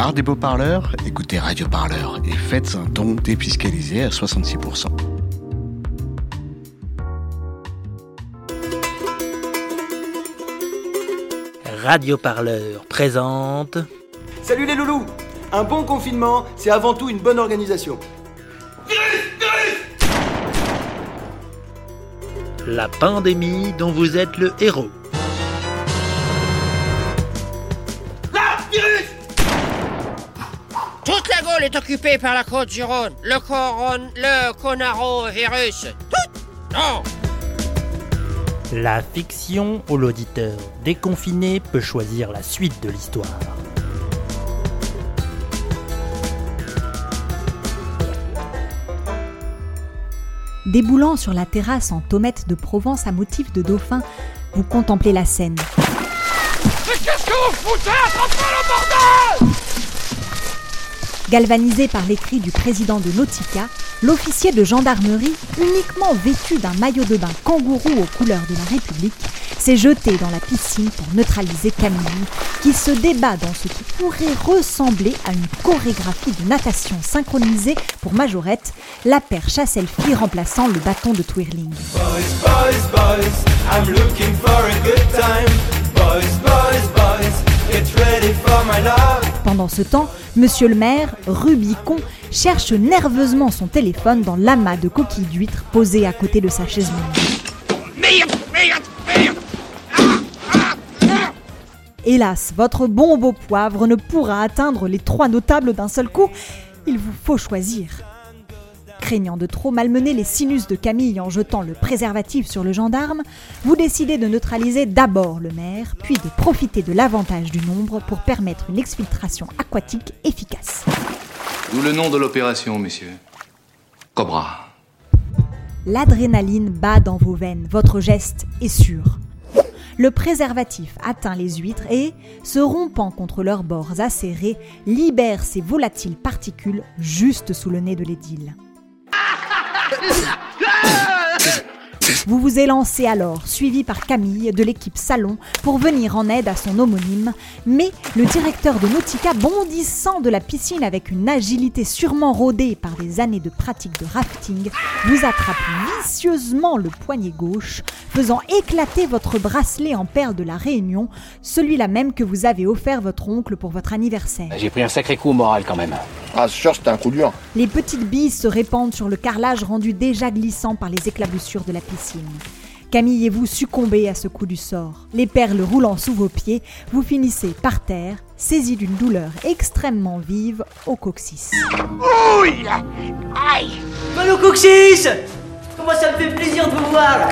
marre des beaux parleurs Écoutez Radio Parleur et faites un don défiscalisé à 66%. Radio Parleur présente. Salut les loulous Un bon confinement, c'est avant tout une bonne organisation. La pandémie dont vous êtes le héros. Est occupée par la côte du Rhône. Le coron... le conarovirus. Tout Non La fiction ou l'auditeur déconfiné peut choisir la suite de l'histoire. Déboulant sur la terrasse en tomette de Provence à motif de dauphin, vous contemplez la scène. Mais qu'est-ce que vous foutez? Attrapez le bordel Galvanisé par les cris du président de Nautica, l'officier de gendarmerie, uniquement vêtu d'un maillot de bain kangourou aux couleurs de la République, s'est jeté dans la piscine pour neutraliser Camille, qui se débat dans ce qui pourrait ressembler à une chorégraphie de natation synchronisée pour Majorette, la perche à selfie remplaçant le bâton de twirling. Boys, boys, boys, boys, Pendant ce temps, Monsieur le maire, Rubicon, cherche nerveusement son téléphone dans l'amas de coquilles d'huîtres posées à côté de sa chaise longue. Merde Merde Merde Hélas, votre bombe au poivre ne pourra atteindre les trois notables d'un seul coup. Il vous faut choisir. Craignant de trop malmener les sinus de Camille en jetant le préservatif sur le gendarme, vous décidez de neutraliser d'abord le maire, puis de profiter de l'avantage du nombre pour permettre une exfiltration aquatique efficace. D'où le nom de l'opération, messieurs. Cobra. L'adrénaline bat dans vos veines, votre geste est sûr. Le préservatif atteint les huîtres et, se rompant contre leurs bords acérés, libère ses volatiles particules juste sous le nez de l'édile. Vous vous élancez alors, suivi par Camille de l'équipe Salon, pour venir en aide à son homonyme, mais le directeur de Nautica, bondissant de la piscine avec une agilité sûrement rodée par des années de pratique de rafting, vous attrape vicieusement le poignet gauche, faisant éclater votre bracelet en perles de la Réunion, celui-là même que vous avez offert votre oncle pour votre anniversaire. J'ai pris un sacré coup au moral quand même. Ah, sûr, c'était un coup dur. Les petites billes se répandent sur le carrelage rendu déjà glissant par les éclaboussures de la piscine. Camille et vous succombez à ce coup du sort. Les perles roulant sous vos pieds, vous finissez par terre, saisi d'une douleur extrêmement vive au coccyx. Ouille Aïe Allô Coxis Comment ça me fait plaisir de vous voir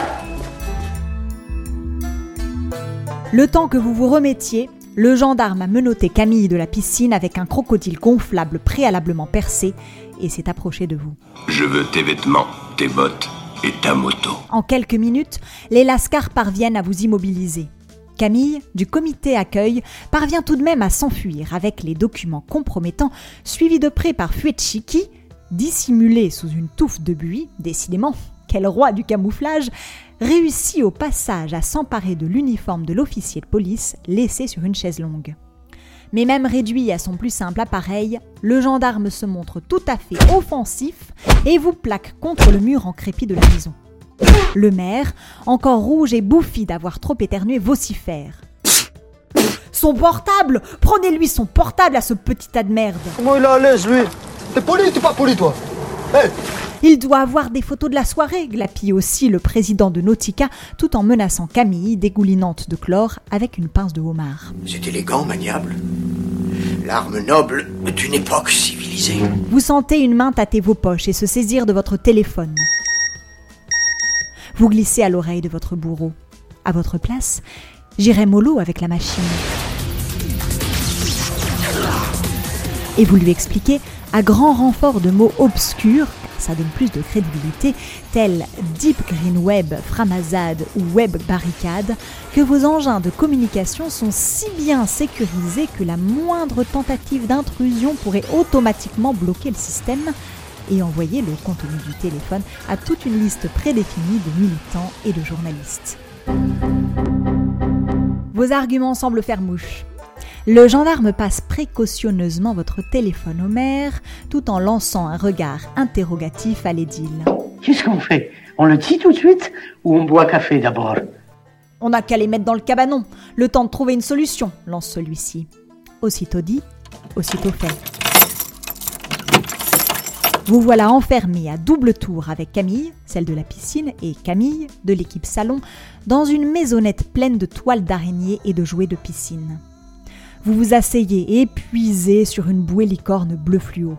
Le temps que vous vous remettiez, le gendarme a menotté Camille de la piscine avec un crocodile gonflable préalablement percé et s'est approché de vous. Je veux tes vêtements, tes bottes et ta moto. En quelques minutes, les lascars parviennent à vous immobiliser. Camille, du comité accueil, parvient tout de même à s'enfuir avec les documents compromettants, suivis de près par Fuetschi qui, dissimulé sous une touffe de buis, décidément, quel roi du camouflage, réussit au passage à s'emparer de l'uniforme de l'officier de police laissé sur une chaise longue. Mais même réduit à son plus simple appareil, le gendarme se montre tout à fait offensif et vous plaque contre le mur en crépi de la maison. Le maire, encore rouge et bouffi d'avoir trop éternué, vocifère. Son portable Prenez-lui son portable à ce petit tas de merde Comment il à l'aise, lui? T'es poli ou t'es pas poli, toi? Il doit avoir des photos de la soirée, glapit aussi le président de Nautica, tout en menaçant Camille, dégoulinante de chlore, avec une pince de homard. C'est élégant, maniable. L'arme noble d'une époque civilisée. Vous sentez une main tâter vos poches et se saisir de votre téléphone. Vous glissez à l'oreille de votre bourreau. À votre place, j'irai mollo avec la machine. Et vous lui expliquez, à grand renfort de mots obscurs, car ça donne plus de crédibilité, tels Deep Green Web, Framazad ou Web Barricade, que vos engins de communication sont si bien sécurisés que la moindre tentative d'intrusion pourrait automatiquement bloquer le système et envoyer le contenu du téléphone à toute une liste prédéfinie de militants et de journalistes. Vos arguments semblent faire mouche. Le gendarme passe précautionneusement votre téléphone au maire tout en lançant un regard interrogatif à l'édile. Qu'est-ce qu'on fait? On le dit tout de suite ou on boit café d'abord? On n'a qu'à les mettre dans le cabanon, le temps de trouver une solution, lance celui-ci. Aussitôt dit, aussitôt fait. Vous voilà enfermé à double tour avec Camille, celle de la piscine, et Camille, de l'équipe salon, dans une maisonnette pleine de toiles d'araignée et de jouets de piscine. Vous vous asseyez épuisé sur une bouée licorne bleu fluo.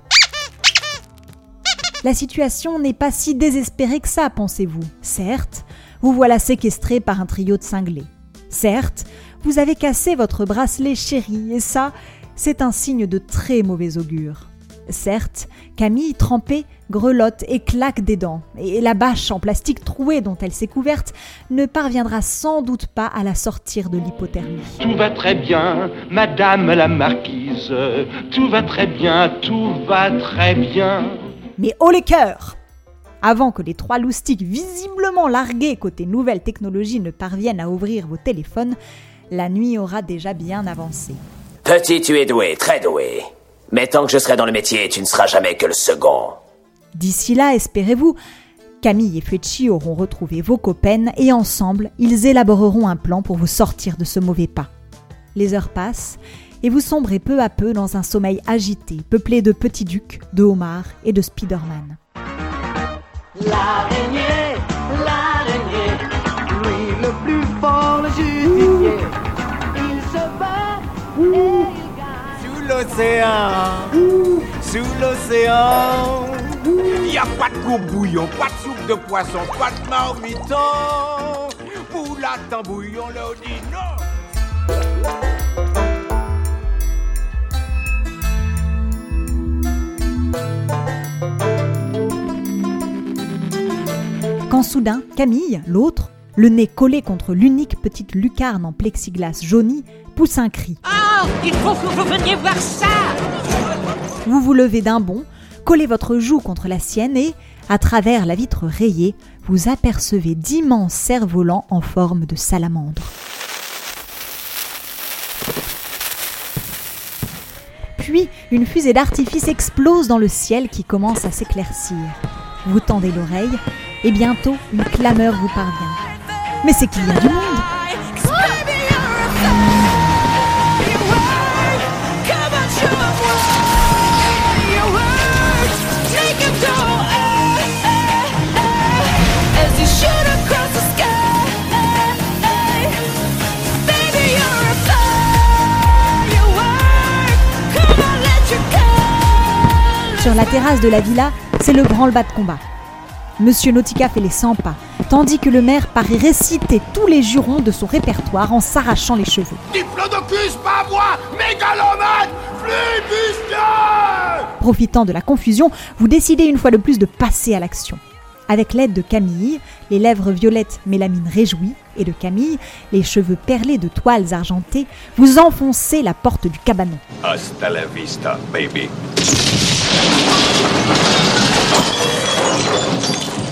La situation n'est pas si désespérée que ça, pensez-vous. Certes, vous voilà séquestré par un trio de cinglés. Certes, vous avez cassé votre bracelet chéri, et ça, c'est un signe de très mauvais augure. Certes, Camille, trempée, grelotte et claque des dents, et la bâche en plastique trouée dont elle s'est couverte ne parviendra sans doute pas à la sortir de l'hypothermie. Tout va très bien, madame la marquise. Tout va très bien, tout va très bien. Mais haut les cœurs Avant que les trois loustiques visiblement largués côté nouvelle technologie ne parviennent à ouvrir vos téléphones, la nuit aura déjà bien avancé. Petit, tu es doué, très doué. Mais tant que je serai dans le métier, tu ne seras jamais que le second. D'ici là, espérez-vous, Camille et Fucci auront retrouvé vos copains et ensemble, ils élaboreront un plan pour vous sortir de ce mauvais pas. Les heures passent et vous sombrez peu à peu dans un sommeil agité, peuplé de petits ducs, de homards et de Spider-Man. L'araignée, l'océan, sous l'océan. Y a pas de coupe bouillon, pas de soupe de poisson, pas de marmiton. Pour la tambouille, on leur dit non. Quand soudain, Camille, l'autre, le nez collé contre l'unique petite lucarne en plexiglas jauni, pousse un cri. Oh, il faut que vous veniez voir ça Vous vous levez d'un bond, collez votre joue contre la sienne et, à travers la vitre rayée, vous apercevez d'immenses cerfs-volants en forme de salamandre. Puis, une fusée d'artifice explose dans le ciel qui commence à s'éclaircir. Vous tendez l'oreille et bientôt une clameur vous parvient. Mais c'est qu'il y a du monde Sur la terrasse de la villa, c'est le branle-bas de combat. Monsieur Nautica fait les 100 pas, tandis que le maire paraît réciter tous les jurons de son répertoire en s'arrachant les cheveux. Diplodocus, pas moi, mégalomane, Profitant de la confusion, vous décidez une fois de plus de passer à l'action. Avec l'aide de Camille, les lèvres violettes mélamine réjouies, et de Camille, les cheveux perlés de toiles argentées, vous enfoncez la porte du cabanon. Hasta la vista, baby.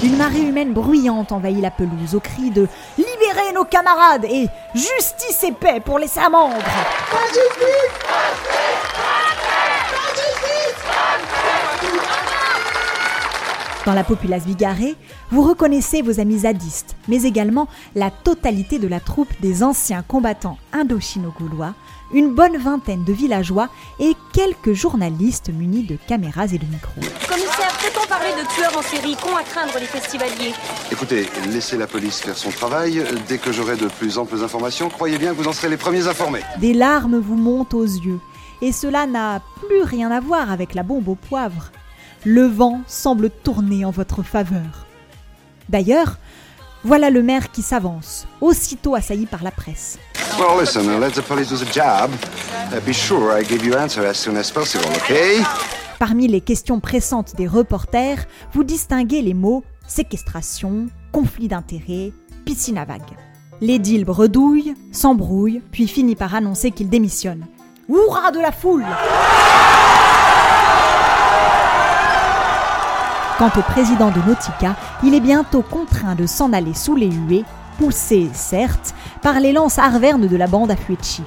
Une marée humaine bruyante envahit la pelouse au cri de Libérez nos camarades! et Justice et paix pour les salamandres Dans la populace bigarrée, vous reconnaissez vos amis zadistes, mais également la totalité de la troupe des anciens combattants indochino-gaulois, une bonne vingtaine de villageois et quelques journalistes munis de caméras et de micros. Commissaire, peut-on parler de tueurs en série? Qu'ont à craindre les festivaliers? Écoutez, laissez la police faire son travail. Dès que j'aurai de plus amples informations, croyez bien que vous en serez les premiers informés. Des larmes vous montent aux yeux, et cela n'a plus rien à voir avec la bombe au poivre. Le vent semble tourner en votre faveur. D'ailleurs, voilà le maire qui s'avance, aussitôt assailli par la presse. Well, listen, let the police do the job. Uh, be sure I give you answer as soon as possible, okay? Parmi les questions pressantes des reporters, vous distinguez les mots séquestration, conflit d'intérêts, piscine à vagues. L'édile bredouille, s'embrouille, puis finit par annoncer qu'il démissionne. Hurrah de la foule Quant au président de Nautica, il est bientôt contraint de s'en aller sous les huées, poussé, certes, par les lances arvernes de la bande à Fuechi.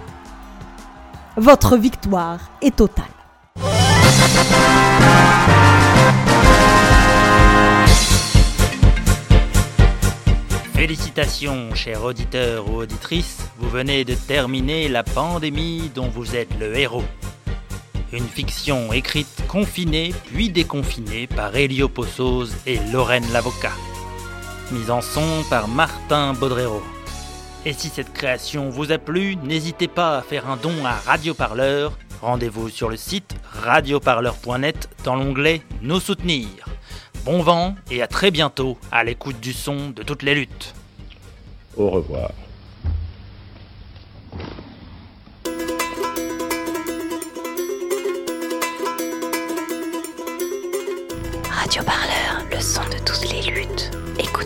votre victoire est totale. Félicitations, chers auditeurs ou auditrices, vous venez de terminer la pandémie dont vous êtes le héros. Une fiction écrite confinée puis déconfinée par Elio Possos et Lorraine Lavocat. Mise en son par Martin Baudrero. Et si cette création vous a plu, n'hésitez pas à faire un don à Radio Parleur. Rendez-vous sur le site radioparleur.net dans l'onglet Nous soutenir. Bon vent et à très bientôt à l'écoute du son de toutes les luttes. Au revoir.